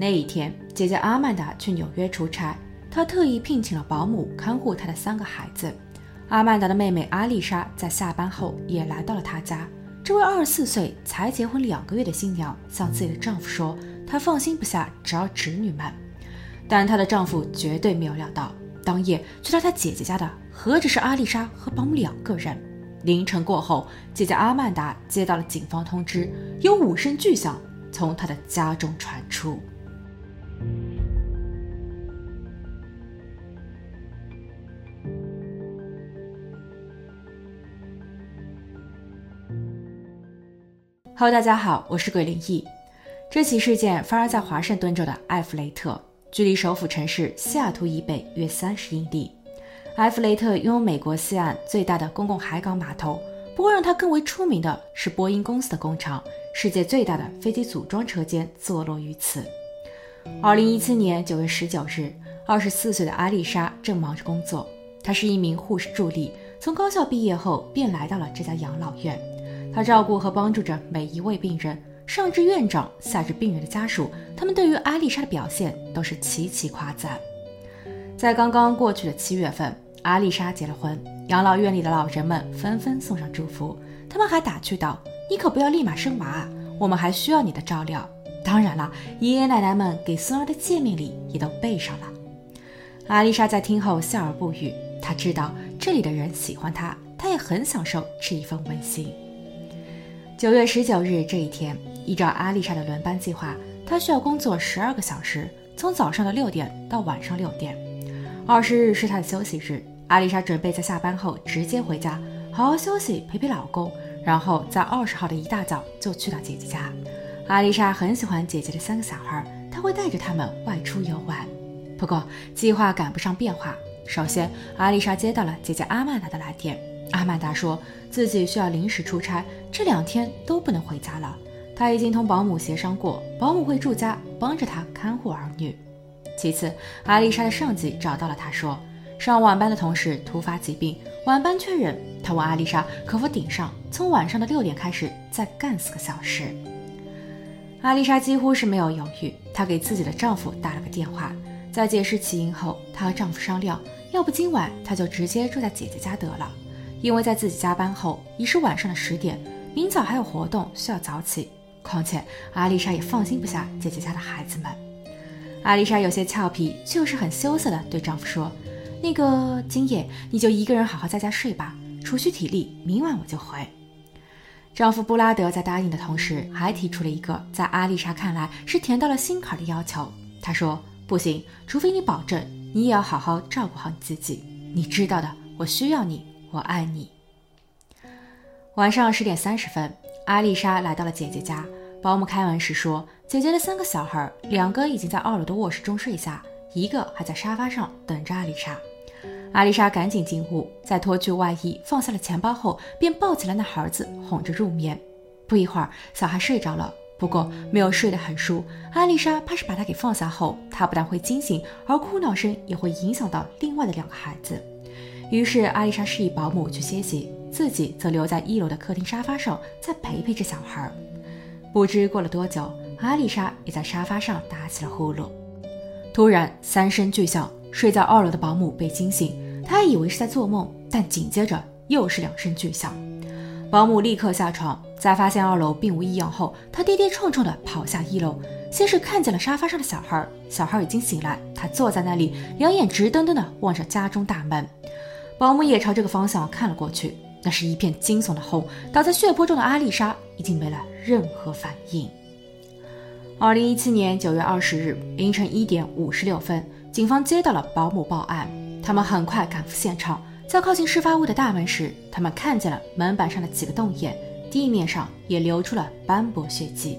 那一天，姐姐阿曼达去纽约出差，她特意聘请了保姆看护她的三个孩子。阿曼达的妹妹阿丽莎在下班后也来到了她家。这位二十四岁才结婚两个月的新娘向自己的丈夫说，她放心不下只要侄女们。但她的丈夫绝对没有料到，当夜去到她姐姐家的何止是阿丽莎和保姆两个人。凌晨过后，姐姐阿曼达接到了警方通知，有五声巨响从她的家中传出。Hello，大家好，我是鬼灵异。这起事件发生在华盛顿州的埃弗雷特，距离首府城市西雅图以北约三十英里。埃弗雷特拥有美国西岸最大的公共海港码头，不过让它更为出名的是波音公司的工厂，世界最大的飞机组装车间坐落于此。二零一七年九月十九日，二十四岁的阿丽莎正忙着工作，她是一名护士助理，从高校毕业后便来到了这家养老院。他照顾和帮助着每一位病人，上至院长，下至病人的家属，他们对于阿丽莎的表现都是齐齐夸赞。在刚刚过去的七月份，阿丽莎结了婚，养老院里的老人们纷纷送上祝福，他们还打趣道：“你可不要立马生娃啊，我们还需要你的照料。”当然了，爷爷奶奶们给孙儿的见面礼也都备上了。阿丽莎在听后笑而不语，她知道这里的人喜欢她，她也很享受这一份温馨。九月十九日这一天，依照阿丽莎的轮班计划，她需要工作十二个小时，从早上的六点到晚上六点。二十日是她的休息日，阿丽莎准备在下班后直接回家，好好休息，陪陪老公，然后在二十号的一大早就去到姐姐家。阿丽莎很喜欢姐姐的三个小孩，她会带着他们外出游玩。不过计划赶不上变化，首先，阿丽莎接到了姐姐阿曼达的来电。阿曼达说自己需要临时出差，这两天都不能回家了。他已经同保姆协商过，保姆会住家帮着他看护儿女。其次，阿丽莎的上级找到了他，说上晚班的同事突发疾病，晚班缺人。他问阿丽莎可否顶上，从晚上的六点开始再干四个小时。阿丽莎几乎是没有犹豫，她给自己的丈夫打了个电话，在解释起因后，她和丈夫商量，要不今晚她就直接住在姐姐家得了。因为在自己加班后已是晚上的十点，明早还有活动需要早起。况且阿丽莎也放心不下姐姐家的孩子们。阿丽莎有些俏皮，却又是很羞涩的对丈夫说：“那个今夜你就一个人好好在家睡吧，储蓄体力，明晚我就回。”丈夫布拉德在答应的同时，还提出了一个在阿丽莎看来是甜到了心坎的要求。他说：“不行，除非你保证你也要好好照顾好你自己。你知道的，我需要你。”我爱你。晚上十点三十分，阿丽莎来到了姐姐家。保姆开门时说，姐姐的三个小孩，两个已经在二楼的卧室中睡下，一个还在沙发上等着阿丽莎。阿丽莎赶紧进屋，在脱去外衣、放下了钱包后，便抱起了那孩子，哄着入眠。不一会儿，小孩睡着了，不过没有睡得很熟。阿丽莎怕是把他给放下后，他不但会惊醒，而哭闹声也会影响到另外的两个孩子。于是，阿丽莎示意保姆去歇息，自己则留在一楼的客厅沙发上，再陪陪这小孩。不知过了多久，阿丽莎也在沙发上打起了呼噜。突然，三声巨响，睡在二楼的保姆被惊醒，她还以为是在做梦，但紧接着又是两声巨响。保姆立刻下床，在发现二楼并无异样后，她跌跌撞撞地跑下一楼，先是看见了沙发上的小孩，小孩已经醒来，他坐在那里，两眼直瞪瞪地望着家中大门。保姆也朝这个方向看了过去，那是一片惊悚的红。倒在血泊中的阿丽莎已经没了任何反应。二零一七年九月二十日凌晨一点五十六分，警方接到了保姆报案，他们很快赶赴现场，在靠近事发屋的大门时，他们看见了门板上的几个洞眼，地面上也流出了斑驳血迹。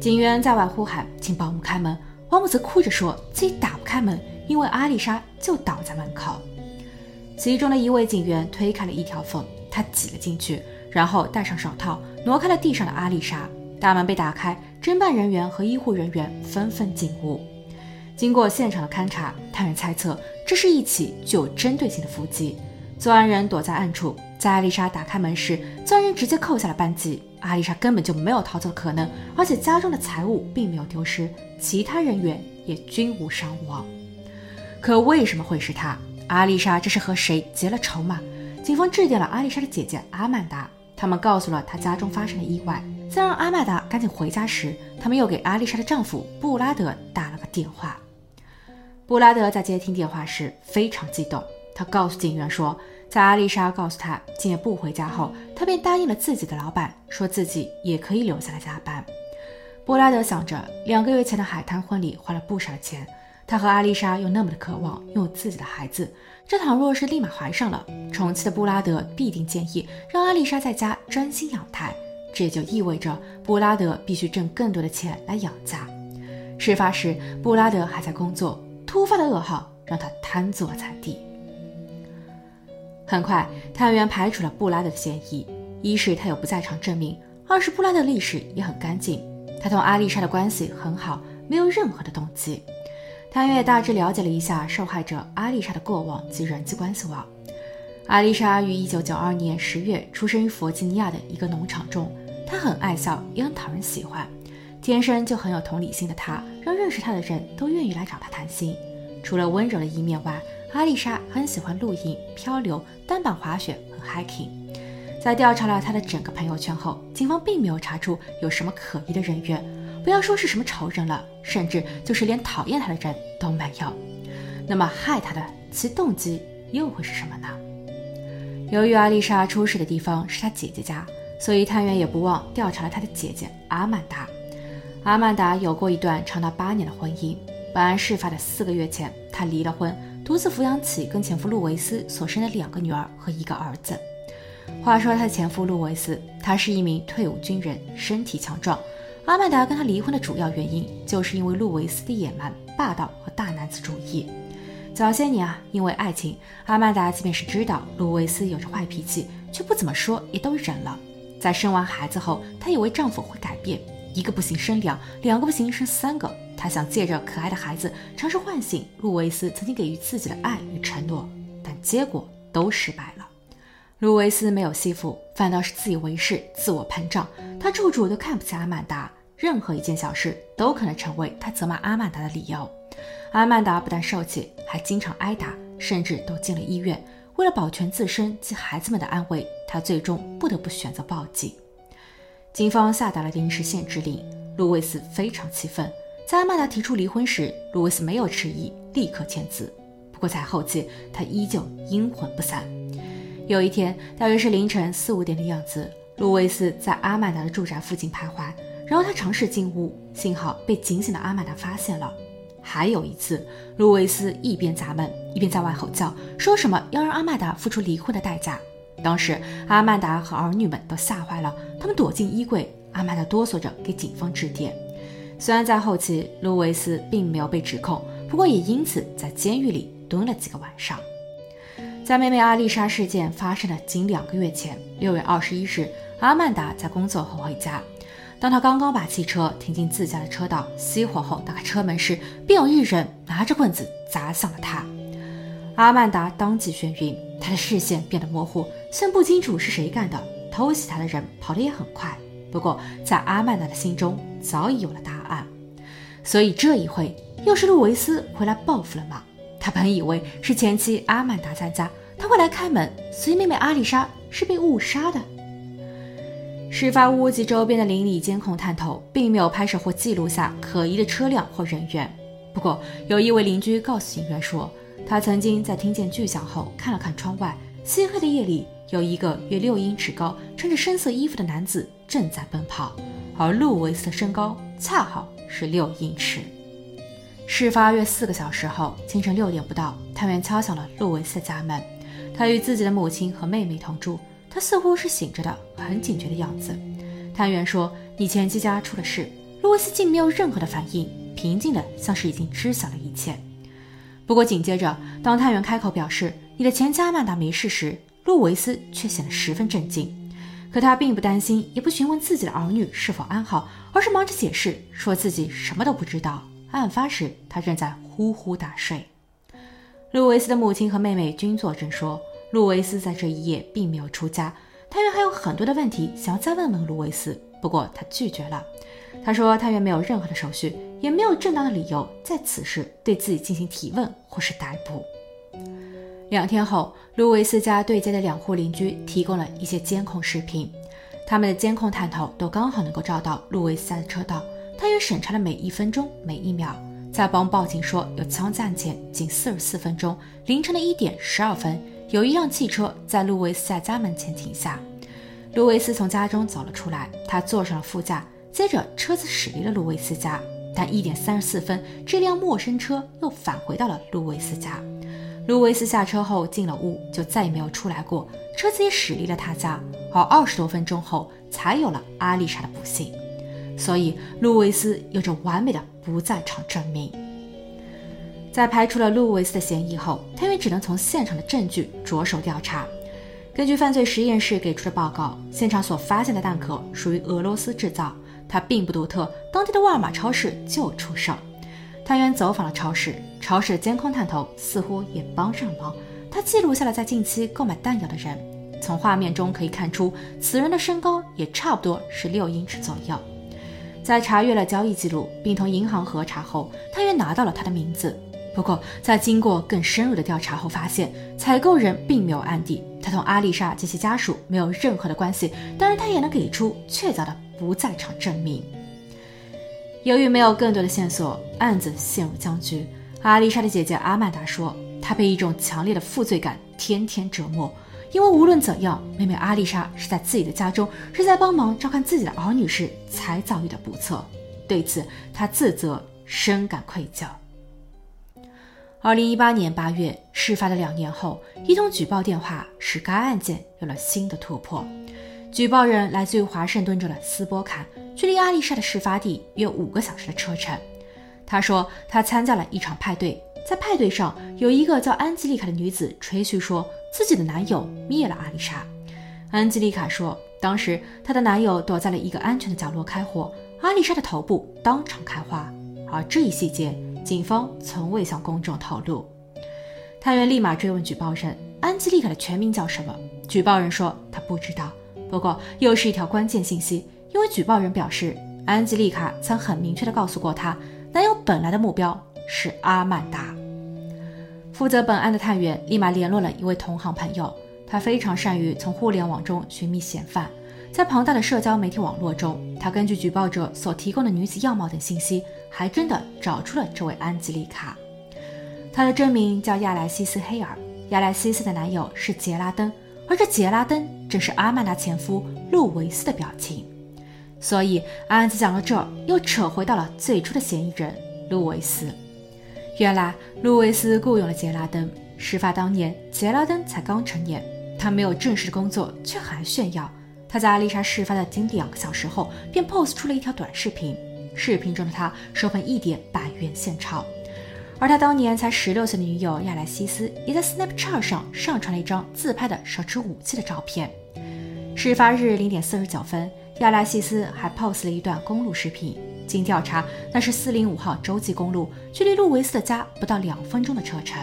警员在外呼喊，请保姆开门，保姆则哭着说自己打不开门，因为阿丽莎就倒在门口。其中的一位警员推开了一条缝，他挤了进去，然后戴上手套，挪开了地上的阿丽莎。大门被打开，侦办人员和医护人员纷纷进屋。经过现场的勘查，探员猜测这是一起具有针对性的伏击。作案人躲在暗处，在艾丽莎打开门时，将人直接扣下了扳机。艾丽莎根本就没有逃走的可能，而且家中的财物并没有丢失，其他人员也均无伤亡。可为什么会是她？阿丽莎这是和谁结了仇吗？警方致电了阿丽莎的姐姐阿曼达，他们告诉了她家中发生的意外。在让阿曼达赶紧回家时，他们又给阿丽莎的丈夫布拉德打了个电话。布拉德在接听电话时非常激动，他告诉警员说。在阿丽莎告诉他今夜不回家后，他便答应了自己的老板，说自己也可以留下来加班。布拉德想着，两个月前的海滩婚礼花了不少钱，他和阿丽莎又那么的渴望拥有自己的孩子，这倘若是立马怀上了，宠妻的布拉德必定建议让阿丽莎在家专心养胎，这也就意味着布拉德必须挣更多的钱来养家。事发时，布拉德还在工作，突发的噩耗让他瘫坐在地。很快，探员排除了布拉德的嫌疑。一是他有不在场证明，二是布拉德历史也很干净，他同阿丽莎的关系很好，没有任何的动机。探员大致了解了一下受害者阿丽莎的过往及人际关系网。阿丽莎于1992年10月出生于弗吉尼亚的一个农场中，她很爱笑，也很讨人喜欢，天生就很有同理心的她，让认识她的人都愿意来找她谈心。除了温柔的一面外，阿丽莎很喜欢露营、漂流、单板滑雪和 hiking。在调查了她的整个朋友圈后，警方并没有查出有什么可疑的人员，不要说是什么仇人了，甚至就是连讨厌她的人都没有。那么害她的其动机又会是什么呢？由于阿丽莎出事的地方是她姐姐家，所以探员也不忘调查了她的姐姐阿曼达。阿曼达有过一段长达八年的婚姻，本案事发的四个月前，她离了婚。独自抚养起跟前夫路维斯所生的两个女儿和一个儿子。话说她的前夫路维斯，他是一名退伍军人，身体强壮。阿曼达跟他离婚的主要原因，就是因为路维斯的野蛮、霸道和大男子主义。早些年啊，因为爱情，阿曼达即便是知道路维斯有着坏脾气，却不怎么说，也都忍了。在生完孩子后，她以为丈夫会改变，一个不行生两，两个不行生三个。她想借着可爱的孩子尝试唤醒路维斯曾经给予自己的爱与承诺，但结果都失败了。路维斯没有媳妇，反倒是自以为是、自我膨胀。他处处都看不起阿曼达，任何一件小事都可能成为他责骂阿曼达的理由。阿曼达不但受气，还经常挨打，甚至都进了医院。为了保全自身及孩子们的安危，他最终不得不选择报警。警方下达了临时限制令，路维斯非常气愤。在阿曼达提出离婚时，路维斯没有迟疑，立刻签字。不过在后期，他依旧阴魂不散。有一天，大约是凌晨四五点的样子，路维斯在阿曼达的住宅附近徘徊，然后他尝试进屋，幸好被警醒的阿曼达发现了。还有一次，路维斯一边砸门，一边在外吼叫，说什么要让阿曼达付出离婚的代价。当时，阿曼达和儿女们都吓坏了，他们躲进衣柜。阿曼达哆嗦着给警方致电。虽然在后期，路维斯并没有被指控，不过也因此在监狱里蹲了几个晚上。在妹妹阿丽莎事件发生的仅两个月前，六月二十一日，阿曼达在工作后回家，当他刚刚把汽车停进自家的车道，熄火后打开车门时，便有一人拿着棍子砸向了他。阿曼达当即眩晕，他的视线变得模糊，虽然不清楚是谁干的，偷袭他的人跑得也很快。不过，在阿曼达的心中早已有了答案，所以这一回又是路维斯回来报复了吗？他本以为是前妻阿曼达在家，他会来开门，所以妹妹阿丽莎是被误杀的。事发屋及周边的邻里监控探头并没有拍摄或记录下可疑的车辆或人员。不过，有一位邻居告诉警员说，他曾经在听见巨响后看了看窗外，漆黑的夜里。有一个约六英尺高、穿着深色衣服的男子正在奔跑，而路维斯的身高恰好是六英尺。事发约四个小时后，清晨六点不到，探员敲响了路维斯的家门。他与自己的母亲和妹妹同住，他似乎是醒着的，很警觉的样子。探员说：“你前妻家出了事。”路维斯竟没有任何的反应，平静的像是已经知晓了一切。不过紧接着，当探员开口表示：“你的前妻阿曼达没事”时，路维斯却显得十分震惊，可他并不担心，也不询问自己的儿女是否安好，而是忙着解释，说自己什么都不知道。案发时，他正在呼呼大睡。路维斯的母亲和妹妹均作证说，路维斯在这一夜并没有出家。探员还有很多的问题想要再问问路维斯，不过他拒绝了。他说，探员没有任何的手续，也没有正当的理由在此时对自己进行提问或是逮捕。两天后，路维斯家对接的两户邻居提供了一些监控视频，他们的监控探头都刚好能够照到路维斯家的车道。参与审查了每一分钟每一秒。在帮报警说有枪击案前仅四十四分钟，凌晨的一点十二分。有一辆汽车在路维斯家家门前停下，路维斯从家中走了出来，他坐上了副驾，接着车子驶离了路维斯家。但一点三十四分，这辆陌生车又返回到了路维斯家。路维斯下车后进了屋，就再也没有出来过。车子也驶离了他家，而二十多分钟后才有了阿丽莎的不幸。所以，路维斯有着完美的不在场证明。在排除了路维斯的嫌疑后，探员只能从现场的证据着手调查。根据犯罪实验室给出的报告，现场所发现的弹壳属于俄罗斯制造，它并不独特，当地的沃尔玛超市就出售。探员走访了超市，超市的监控探头似乎也帮上了忙，他记录下了在近期购买弹药的人。从画面中可以看出，此人的身高也差不多是六英尺左右。在查阅了交易记录并同银行核查后，探员拿到了他的名字。不过，在经过更深入的调查后，发现采购人并没有案底，他同阿丽莎及其家属没有任何的关系。当然，他也能给出确凿的不在场证明。由于没有更多的线索，案子陷入僵局。阿丽莎的姐姐阿曼达说，她被一种强烈的负罪感天天折磨，因为无论怎样，妹妹阿丽莎是在自己的家中，是在帮忙照看自己的儿女时才遭遇的不测。对此，她自责，深感愧疚。二零一八年八月，事发的两年后，一通举报电话使该案件有了新的突破。举报人来自于华盛顿州的斯波坎，距离阿丽莎的事发地约五个小时的车程。他说，他参加了一场派对，在派对上，有一个叫安吉丽卡的女子吹嘘说自己的男友灭了阿丽莎。安吉丽卡说，当时她的男友躲在了一个安全的角落开火，阿丽莎的头部当场开花，而这一细节。警方从未向公众透露。探员立马追问举报人安吉丽卡的全名叫什么。举报人说他不知道。不过又是一条关键信息，因为举报人表示安吉丽卡曾很明确地告诉过他，男友本来的目标是阿曼达。负责本案的探员立马联络了一位同行朋友，他非常善于从互联网中寻觅嫌犯。在庞大的社交媒体网络中，他根据举报者所提供的女子样貌等信息，还真的找出了这位安吉丽卡。她的真名叫亚莱西斯·黑尔，亚莱西斯的男友是杰拉登，而这杰拉登正是阿曼达前夫路维斯的表情。所以案子讲到这儿，又扯回到了最初的嫌疑人路维斯。原来路维斯雇佣了杰拉登，事发当年杰拉登才刚成年，他没有正式工作，却还炫耀。他在阿丽莎事发的仅两个小时后，便 post 出了一条短视频。视频中的他手捧一叠百元现钞，而他当年才十六岁的女友亚莱西斯也在 Snapchat 上上传了一张自拍的手持武器的照片。事发日零点四十九分，亚莱西斯还 post 了一段公路视频。经调查，那是四零五号洲际公路，距离路维斯的家不到两分钟的车程。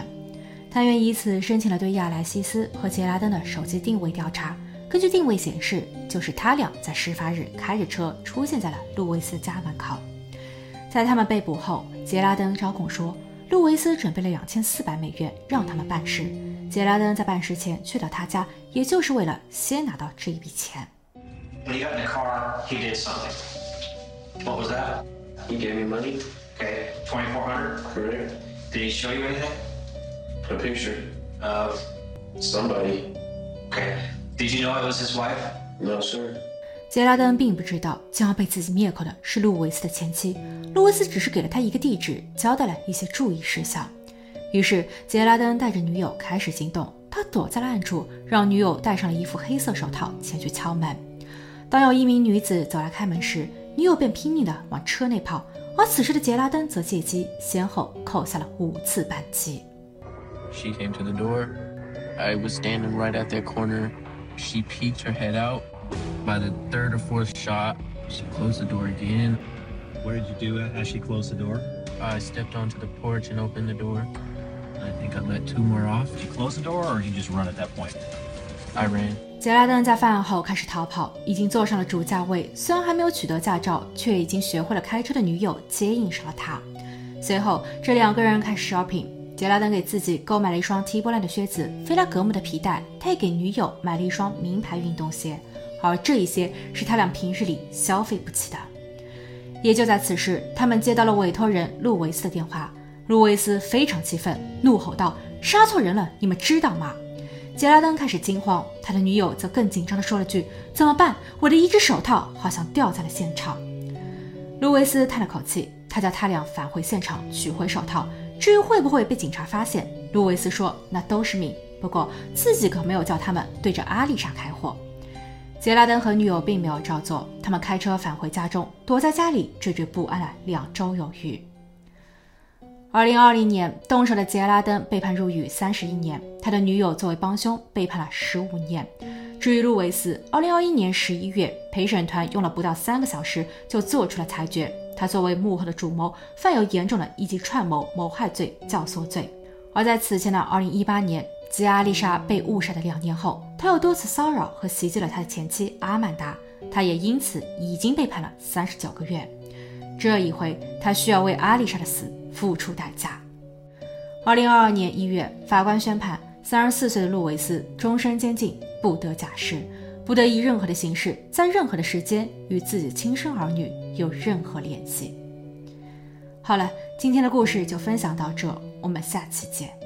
探员以此申请了对亚莱西斯和杰拉登的手机定位调查。根据定位显示，就是他俩在事发日开着车出现在了路维斯家门口。在他们被捕后，杰拉登招供说，路维斯准备了两千四百美元让他们办事。杰拉登在办事前去到他家，也就是为了先拿到这一笔钱。When he got in the car, he did something. What was that? He gave me money. Okay, twenty four hundred. Correct. Did he show you anything? A picture. Of Somebody. okay. Did you know it was his wife? No, sir. 杰拉登并不知道将要被自己灭口的是路维斯的前妻，路维斯只是给了他一个地址，交代了一些注意事项。于是杰拉登带着女友开始行动，他躲在了暗处，让女友戴上了一副黑色手套前去敲门。当有一名女子走来开门时，女友便拼命地往车内跑，而此时的杰拉登则借机先后扣下了五次扳机。She came to the door. I was standing right at that corner. She peeked her head out. By the third or fourth shot, she closed the door again. What did you do as she closed the door? I stepped onto the porch and opened the door. I think I let two more off. Did you close the door or did you just run at that point? I ran. 杰拉登在犯案后开始逃跑，已经坐上了主驾位，虽然还没有取得驾照，却已经学会了开车的女友接应上了他。随后，这两个人开始 shopping。杰拉登给自己购买了一双提波兰的靴子，菲拉格慕的皮带，他也给女友买了一双名牌运动鞋，而这一些是他俩平日里消费不起的。也就在此时，他们接到了委托人路维斯的电话。路维斯非常气愤，怒吼道：“杀错人了，你们知道吗？”杰拉登开始惊慌，他的女友则更紧张地说了句：“怎么办？我的一只手套好像掉在了现场。”路维斯叹了口气，他叫他俩返回现场取回手套。至于会不会被警察发现，路维斯说那都是命，不过自己可没有叫他们对着阿丽莎开火。杰拉登和女友并没有照做，他们开车返回家中，躲在家里惴惴不安了两周有余。二零二零年，动手的杰拉登被判入狱三十一年，他的女友作为帮凶被判了十五年。至于路维斯，二零二一年十一月，陪审团用了不到三个小时就做出了裁决。他作为幕后的主谋，犯有严重的一级串谋谋害罪、教唆罪。而在此前的2018年，吉阿丽莎被误杀的两年后，他又多次骚扰和袭击了他的前妻阿曼达，他也因此已经被判了三十九个月。这一回，他需要为阿丽莎的死付出代价。二零二二年一月，法官宣判，三十四岁的路维斯终身监禁，不得假释。不得以任何的形式，在任何的时间与自己的亲生儿女有任何联系。好了，今天的故事就分享到这，我们下期见。